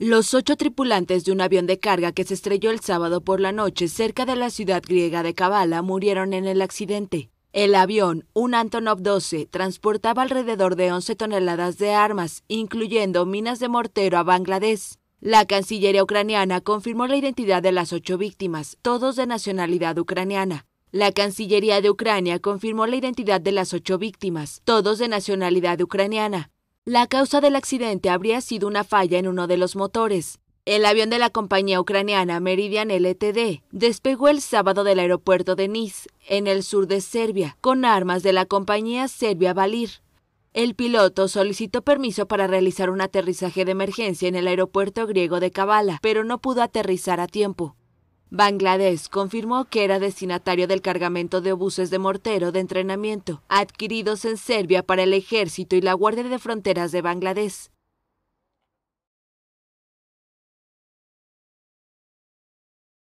Los ocho tripulantes de un avión de carga que se estrelló el sábado por la noche cerca de la ciudad griega de Kavala murieron en el accidente. El avión, un Antonov 12, transportaba alrededor de 11 toneladas de armas, incluyendo minas de mortero a Bangladesh. La Cancillería ucraniana confirmó la identidad de las ocho víctimas, todos de nacionalidad ucraniana. La Cancillería de Ucrania confirmó la identidad de las ocho víctimas, todos de nacionalidad ucraniana. La causa del accidente habría sido una falla en uno de los motores. El avión de la compañía ucraniana Meridian LTD despegó el sábado del aeropuerto de Nice, en el sur de Serbia, con armas de la compañía Serbia Valir. El piloto solicitó permiso para realizar un aterrizaje de emergencia en el aeropuerto griego de Kavala, pero no pudo aterrizar a tiempo. Bangladesh confirmó que era destinatario del cargamento de obuses de mortero de entrenamiento adquiridos en Serbia para el ejército y la Guardia de Fronteras de Bangladesh.